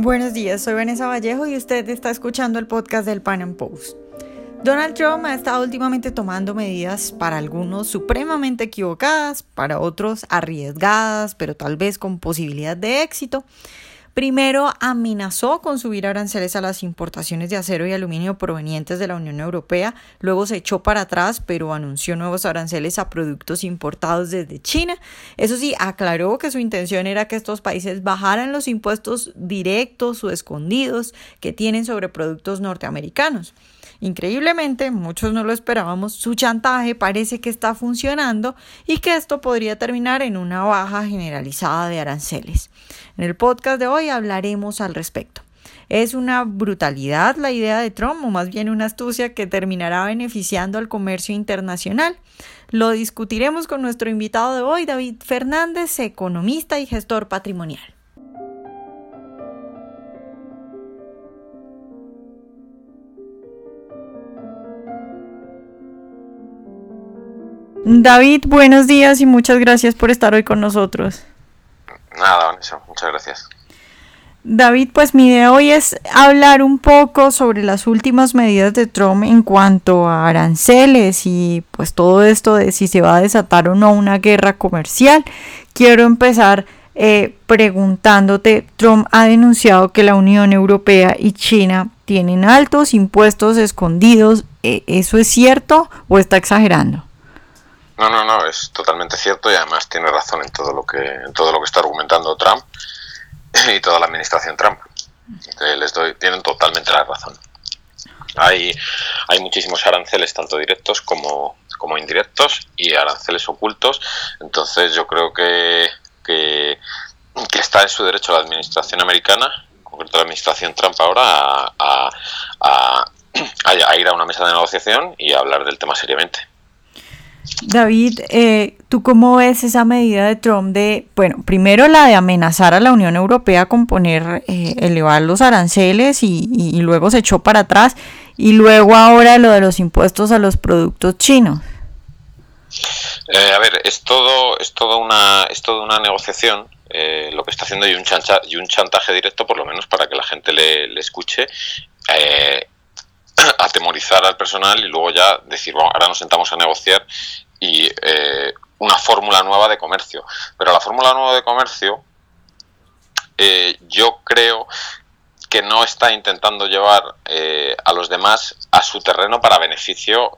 Buenos días, soy Vanessa Vallejo y usted está escuchando el podcast del Pan Am Post. Donald Trump ha estado últimamente tomando medidas para algunos supremamente equivocadas, para otros arriesgadas, pero tal vez con posibilidad de éxito. Primero amenazó con subir aranceles a las importaciones de acero y aluminio provenientes de la Unión Europea, luego se echó para atrás, pero anunció nuevos aranceles a productos importados desde China. Eso sí, aclaró que su intención era que estos países bajaran los impuestos directos o escondidos que tienen sobre productos norteamericanos. Increíblemente, muchos no lo esperábamos, su chantaje parece que está funcionando y que esto podría terminar en una baja generalizada de aranceles. En el podcast de hoy hablaremos al respecto. ¿Es una brutalidad la idea de Trump o más bien una astucia que terminará beneficiando al comercio internacional? Lo discutiremos con nuestro invitado de hoy, David Fernández, economista y gestor patrimonial. David, buenos días y muchas gracias por estar hoy con nosotros. Nada, Vanessa, muchas gracias. David, pues mi idea hoy es hablar un poco sobre las últimas medidas de Trump en cuanto a aranceles y pues todo esto de si se va a desatar o no una guerra comercial. Quiero empezar eh, preguntándote, Trump ha denunciado que la Unión Europea y China tienen altos impuestos escondidos. ¿E-, ¿Eso es cierto o está exagerando? No, no, no, es totalmente cierto y además tiene razón en todo lo que, en todo lo que está argumentando Trump y toda la administración Trump. Les doy, tienen totalmente la razón. Hay, hay muchísimos aranceles, tanto directos como, como indirectos, y aranceles ocultos. Entonces yo creo que, que, está en su derecho la administración americana, en concreto la administración Trump ahora, a, a ir a una mesa de negociación y a hablar del tema seriamente. David, eh, ¿tú cómo ves esa medida de Trump de, bueno, primero la de amenazar a la Unión Europea con poner, eh, elevar los aranceles y, luego se echó para atrás y luego ahora lo de los impuestos a los productos chinos? Eh, a ver, es todo, es todo una, es toda una negociación. lo que está haciendo y un, y un chantaje directo, por lo menos para que la gente le, le escuche atemorizar al personal y luego ya decir, bueno, ahora nos sentamos a negociar y eh, una fórmula nueva de comercio. Pero la fórmula nueva de comercio eh, yo creo que no está intentando llevar eh, a los demás a su terreno para beneficio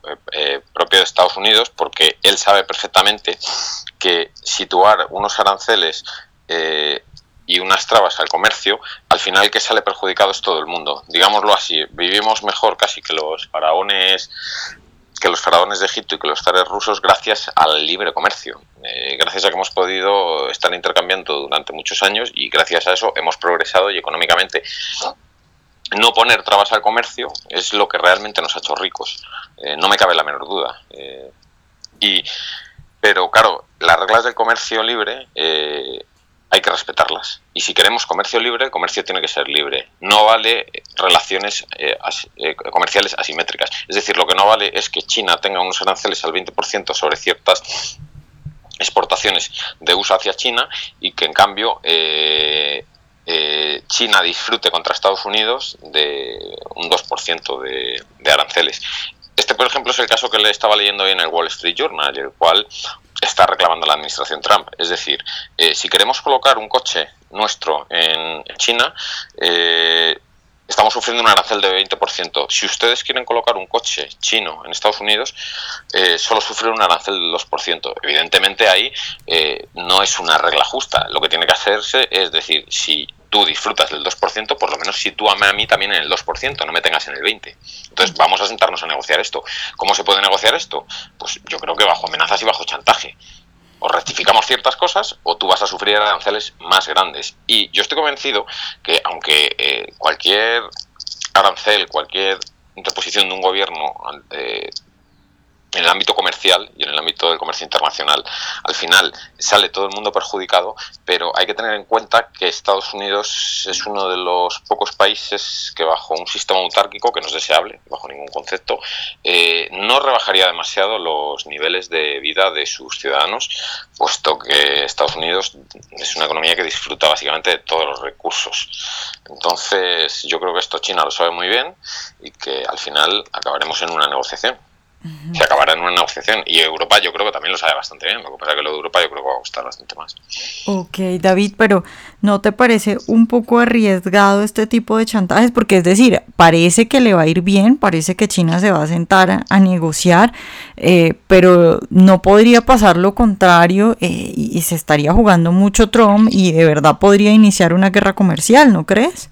propio de Estados Unidos, porque él sabe perfectamente que situar unos aranceles y unas trabas al comercio, al final el que sale perjudicado es todo el mundo. Digámoslo así, vivimos mejor casi que los faraones que los faraones de Egipto y que los zares rusos gracias al libre comercio, eh, gracias a que hemos podido estar intercambiando durante muchos años y gracias a eso hemos progresado y económicamente no poner trabas al comercio es lo que realmente nos ha hecho ricos, eh, no me cabe la menor duda. Eh, y, pero claro, las reglas del comercio libre hay que respetarlas. Y si queremos comercio libre, el comercio tiene que ser libre. No vale relaciones eh, eh, comerciales asimétricas. Es decir, lo que no vale es que China tenga unos aranceles al 20% sobre ciertas exportaciones de uso hacia China y que en cambio eh, China disfrute contra Estados Unidos de un 2% de, de aranceles. Este, por ejemplo, es el caso que le estaba leyendo hoy en el Wall Street Journal, el cual está reclamando la administración Trump. Es decir, eh, si queremos colocar un coche nuestro en China, eh, estamos sufriendo un arancel de 20%. Si ustedes quieren colocar un coche chino en Estados Unidos, eh, solo sufren un arancel del 2%. Evidentemente ahí no es una regla justa. Lo que tiene que hacerse es decir, si tú disfrutas del 2%, por lo menos sitúame a mí también en el 2%, no me tengas en el 20%. Entonces vamos a sentarnos a negociar esto. ¿Cómo se puede negociar esto? Pues yo creo que bajo amenazas y bajo chantaje. O rectificamos ciertas cosas o tú vas a sufrir aranceles más grandes. Y yo estoy convencido que aunque eh, cualquier arancel, cualquier interposición de un gobierno eh, en el ámbito comercial y en el ámbito del comercio internacional. Al final sale todo el mundo perjudicado, pero hay que tener en cuenta que Estados Unidos es uno de los pocos países que bajo un sistema autárquico, que no es deseable, bajo ningún concepto, eh, no rebajaría demasiado los niveles de vida de sus ciudadanos, puesto que Estados Unidos es una economía que disfruta básicamente de todos los recursos. Entonces yo creo que esto China lo sabe muy bien y que al final acabaremos en una negociación se acabará en una negociación. Y Europa yo creo que también lo sabe bastante bien. Lo que pasa es que lo de Europa yo creo que va a gustar bastante más. Ok, David, pero ¿no te parece un poco arriesgado este tipo de chantajes? Porque es decir, parece que le va a ir bien, parece que China se va a sentar a, negociar, eh, pero no podría pasar lo contrario eh, y, y se estaría jugando mucho Trump y de verdad podría iniciar una guerra comercial, ¿no crees?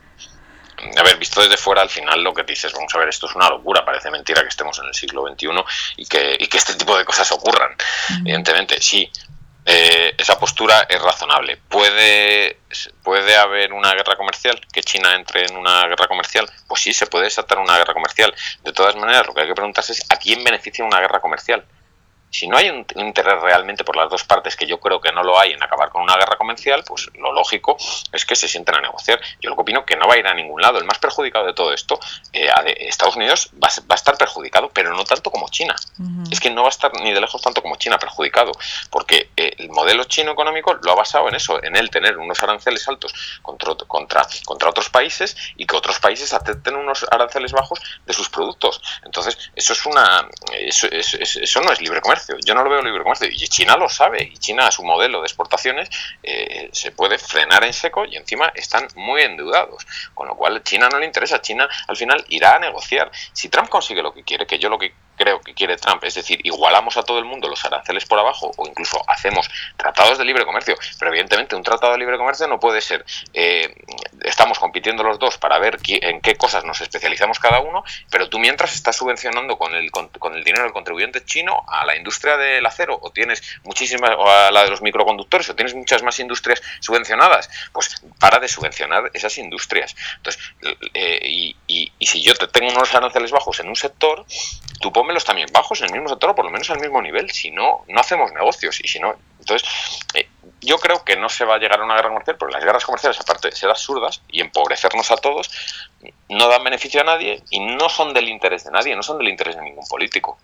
Haber visto desde fuera, al final lo que dices, vamos a ver, esto es una locura, parece mentira que estemos en el siglo XXI y que, y que este tipo de cosas ocurran. Evidentemente, sí, eh, esa postura es razonable. ¿Puede, ¿Puede haber una guerra comercial? ¿Que China entre en una guerra comercial? Pues sí, se puede desatar una guerra comercial. De todas maneras, lo que hay que preguntarse es ¿a quién beneficia una guerra comercial? Si no hay un, interés realmente por las dos partes, que yo creo que no lo hay en acabar con una guerra comercial, pues lo lógico es que se sienten a negociar. Yo lo que opino que no va a ir a ningún lado. El más perjudicado de todo esto, eh, Estados Unidos va, a estar perjudicado, pero no tanto como China. Es que no va a estar ni de lejos tanto como China perjudicado, porque eh, el modelo chino económico lo ha basado en eso, en el tener unos aranceles altos contra, contra, contra otros países y que otros países acepten unos aranceles bajos de sus productos. Entonces, eso es una eso, eso no es libre comercio yo no lo veo libre comercio. Y China lo sabe. Y China, su modelo de exportaciones, eh, se puede frenar en seco y encima están muy endeudados. Con lo cual, China no le interesa. China al final irá a negociar. Si Trump consigue lo que quiere, que yo lo que creo que quiere Trump, es decir, igualamos a todo el mundo los aranceles por abajo o incluso hacemos tratados de libre comercio, pero evidentemente un tratado de libre comercio no puede ser, eh, estamos compitiendo los dos para ver en qué cosas nos especializamos cada uno, pero tú mientras estás subvencionando con el, con, el dinero del contribuyente chino a la industria del acero o tienes muchísimas, o a la de los microconductores o tienes muchas más industrias subvencionadas, pues para de subvencionar esas industrias. Entonces, eh, y, si yo te tengo unos aranceles bajos en un sector, tú también bajos en el mismo sector o por lo menos al mismo nivel, si no, no hacemos negocios y si no, entonces eh, yo creo que no se va a llegar a una guerra comercial, porque las guerras comerciales aparte de ser absurdas y empobrecernos a todos, no dan beneficio a nadie y no son del interés de nadie, no son del interés de ningún político.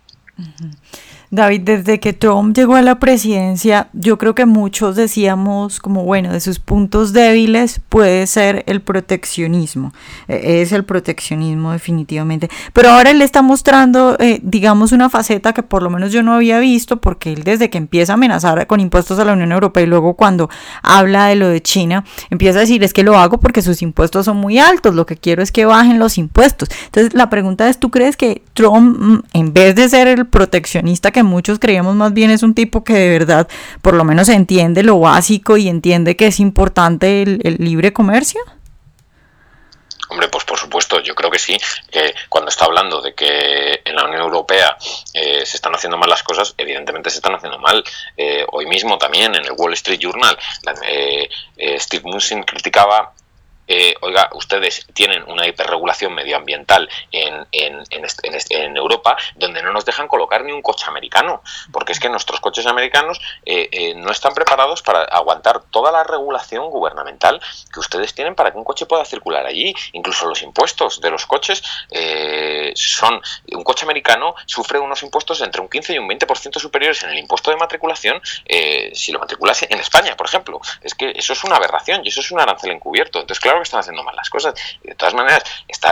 David, desde que Trump llegó a la presidencia, yo creo que muchos decíamos como, bueno, de sus puntos débiles puede ser el proteccionismo. E, es el proteccionismo definitivamente. Pero ahora él está mostrando, eh, digamos, una faceta que por lo menos yo no había visto, porque él desde que empieza a amenazar con impuestos a la Unión Europea y luego cuando habla de lo de China, empieza a decir, es que lo hago porque sus impuestos son muy altos, lo que quiero es que bajen los impuestos. Entonces, la pregunta es, ¿tú crees que Trump, mm, en vez de ser el proteccionista que muchos creíamos más bien es un tipo que de verdad por lo menos entiende lo básico y entiende que es importante el, libre comercio? Hombre, pues por supuesto, yo creo que sí. cuando está hablando de que en la Unión Europea eh, se están haciendo mal las cosas, evidentemente se están haciendo mal. Eh, hoy mismo también en el Wall Street Journal, eh, Steve Musin criticaba eh, oiga, ustedes tienen una hiperregulación medioambiental en, en, en, Europa donde no nos dejan colocar ni un coche americano, porque es que nuestros coches americanos eh, eh, no están preparados para aguantar toda la regulación gubernamental que ustedes tienen para que un coche pueda circular allí. Incluso los impuestos de los coches son, un coche americano sufre unos impuestos entre un 15 y un 20% superiores en el impuesto de matriculación si lo matriculase en España, por ejemplo. Es que eso es una aberración y eso es un arancel encubierto. Entonces, claro, que están haciendo mal las cosas. De todas maneras,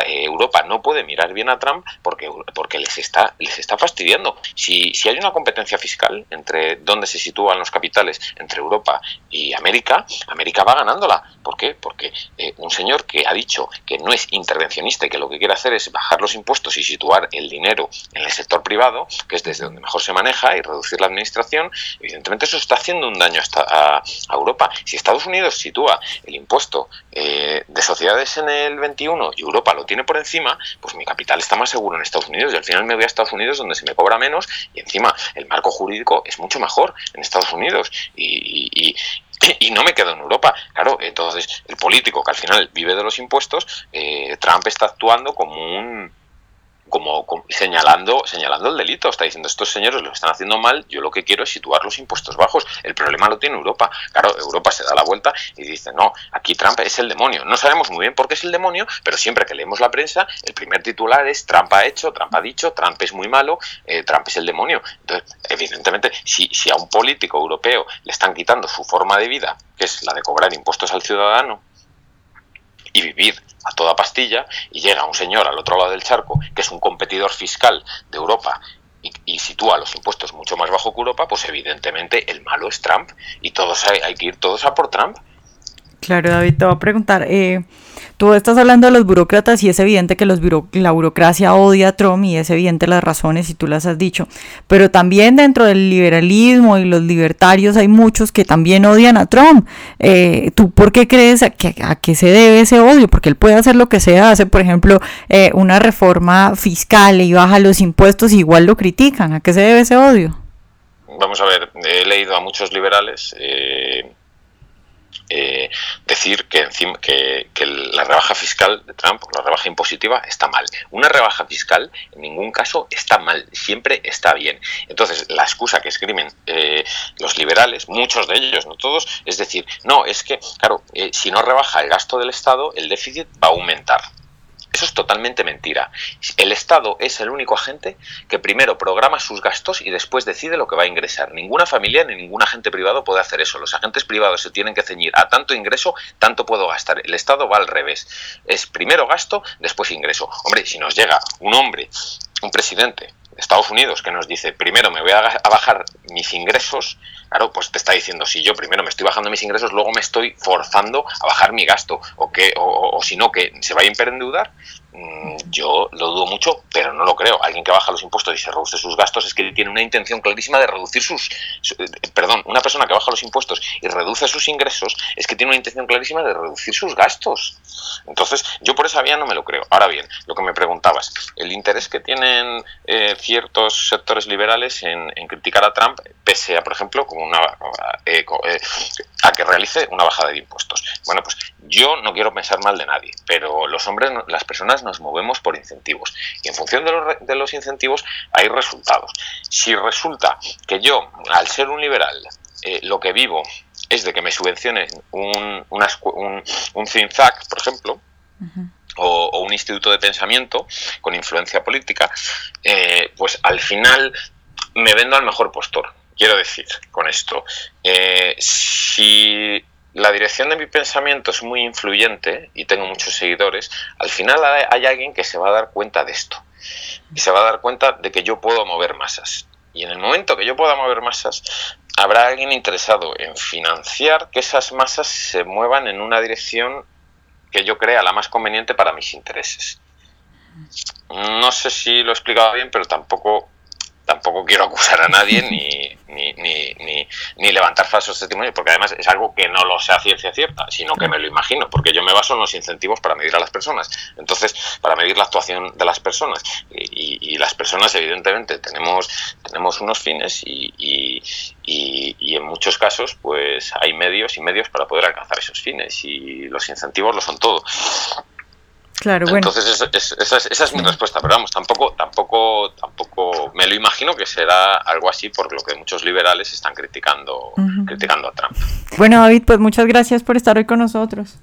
eh, Europa no puede mirar bien a Trump porque, porque les, está, les está fastidiando. Si, si hay una competencia fiscal entre dónde se sitúan los capitales entre Europa y América, América va ganándola. ¿Por qué? Porque eh, un señor que ha dicho que no es intervencionista y que lo que quiere hacer es bajar los impuestos y situar el dinero en el sector privado, que es desde donde mejor se maneja, y reducir la administración, evidentemente eso está haciendo un daño hasta a, Europa. Si Estados Unidos sitúa el impuesto eh, de sociedades en el 21 y Europa lo tiene por encima, pues mi capital está más seguro en Estados Unidos y al final me voy a Estados Unidos donde se me cobra menos y encima el marco jurídico es mucho mejor en Estados Unidos y, no me quedo en Europa. Claro, entonces el político que al final vive de los impuestos, eh, Trump está actuando como un como, señalando, señalando el delito. Está diciendo, estos señores lo están haciendo mal, yo lo que quiero es situar los impuestos bajos. El problema lo tiene Europa. Claro, Europa se da la vuelta y dice, no, aquí Trump es el demonio. No sabemos muy bien por qué es el demonio, pero siempre que leemos la prensa, el primer titular es Trump ha hecho, Trump ha dicho, Trump es muy malo, eh, Trump es el demonio. Entonces, evidentemente, si, si a un político europeo le están quitando su forma de vida, que es la de cobrar impuestos al ciudadano, y vivir a toda pastilla y llega un señor al otro lado del charco, que es un competidor fiscal de Europa y, sitúa los impuestos mucho más bajo que Europa, pues evidentemente el malo es Trump y todos hay, hay que ir todos a por Trump. Claro, David, te voy a preguntar, eh, Tú estás hablando de los burócratas y es evidente que la burocracia odia a Trump y es evidente las razones y tú las has dicho. Pero también dentro del liberalismo y los libertarios hay muchos que también odian a Trump. Eh, ¿Tú por qué crees a, que, qué se debe ese odio? Porque él puede hacer lo que sea, hace por ejemplo eh, una reforma fiscal y baja los impuestos y igual lo critican. ¿A qué se debe ese odio? Vamos a ver, he leído a muchos liberales. Eh eh, decir que, encima, que, la rebaja fiscal de Trump, la rebaja impositiva, está mal. Una rebaja fiscal en ningún caso está mal, siempre está bien. Entonces, la excusa que escriben eh, los liberales, muchos de ellos, no todos, es decir, no, es que, claro, eh, si no rebaja el gasto del Estado, el déficit va a aumentar. Eso es totalmente mentira. El Estado es el único agente que primero programa sus gastos y después decide lo que va a ingresar. Ninguna familia ni ningún agente privado puede hacer eso. Los agentes privados se tienen que ceñir a tanto ingreso, tanto puedo gastar. El Estado va al revés. Es primero gasto, después ingreso. Hombre, si nos llega un hombre, un presidente de Estados Unidos que nos dice, primero me voy a bajar mis ingresos, Claro, pues te está diciendo, si yo primero me estoy bajando mis ingresos, luego me estoy forzando a bajar mi gasto, o que, o, si no, que se vaya a hiperendeudar, mm, yo lo dudo mucho, pero no lo creo. Alguien que baja los impuestos y se reduce sus gastos es que tiene una intención clarísima de reducir sus... Eh, perdón, una persona que baja los impuestos y reduce sus ingresos es que tiene una intención clarísima de reducir sus gastos. Entonces, yo por esa vía no me lo creo. Ahora bien, lo que me preguntabas, el interés que tienen eh, ciertos sectores liberales en, en criticar a Trump, pese a, por ejemplo, como una, eh, eh, a que realice una bajada de impuestos. Bueno, pues yo no quiero pensar mal de nadie, pero los hombres, las personas nos movemos por incentivos y en función de los, de los incentivos hay resultados. Si resulta que yo, al ser un liberal, eh, lo que vivo es de que me subvencionen un, un, un CINZAC, por ejemplo, o, un instituto de pensamiento con influencia política, pues al final me vendo al mejor postor. Quiero decir con esto, eh, si la dirección de mi pensamiento es muy influyente y tengo muchos seguidores, al final hay alguien que se va a dar cuenta de esto y se va a dar cuenta de que yo puedo mover masas. Y en el momento que yo pueda mover masas, habrá alguien interesado en financiar que esas masas se muevan en una dirección que yo crea la más conveniente para mis intereses. No sé si lo he explicado bien, pero tampoco tampoco quiero acusar a nadie ni, ni, ni, ni, levantar falsos testimonios, porque además es algo que no lo sé a ciencia cierta, sino que me lo imagino, porque yo me baso en los incentivos para medir a las personas. Entonces, para medir la actuación de las personas. Y, las personas, evidentemente, tenemos, tenemos unos fines y, y, y, en muchos casos, pues hay medios y medios para poder alcanzar esos fines. Y los incentivos lo son todo. Claro, bueno. Entonces esa, es, mi respuesta, pero vamos, tampoco, tampoco, tampoco me lo imagino que será algo así por lo que muchos liberales están criticando, criticando a Trump. Bueno, David, pues muchas gracias por estar hoy con nosotros.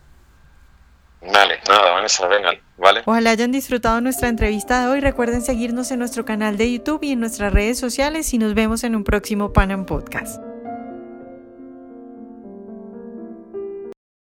Vale, nada, Vanessa, vengan, vale. Ojalá hayan disfrutado nuestra entrevista de hoy. Recuerden seguirnos en nuestro canal de YouTube y en nuestras redes sociales y nos vemos en un próximo Panam Podcast.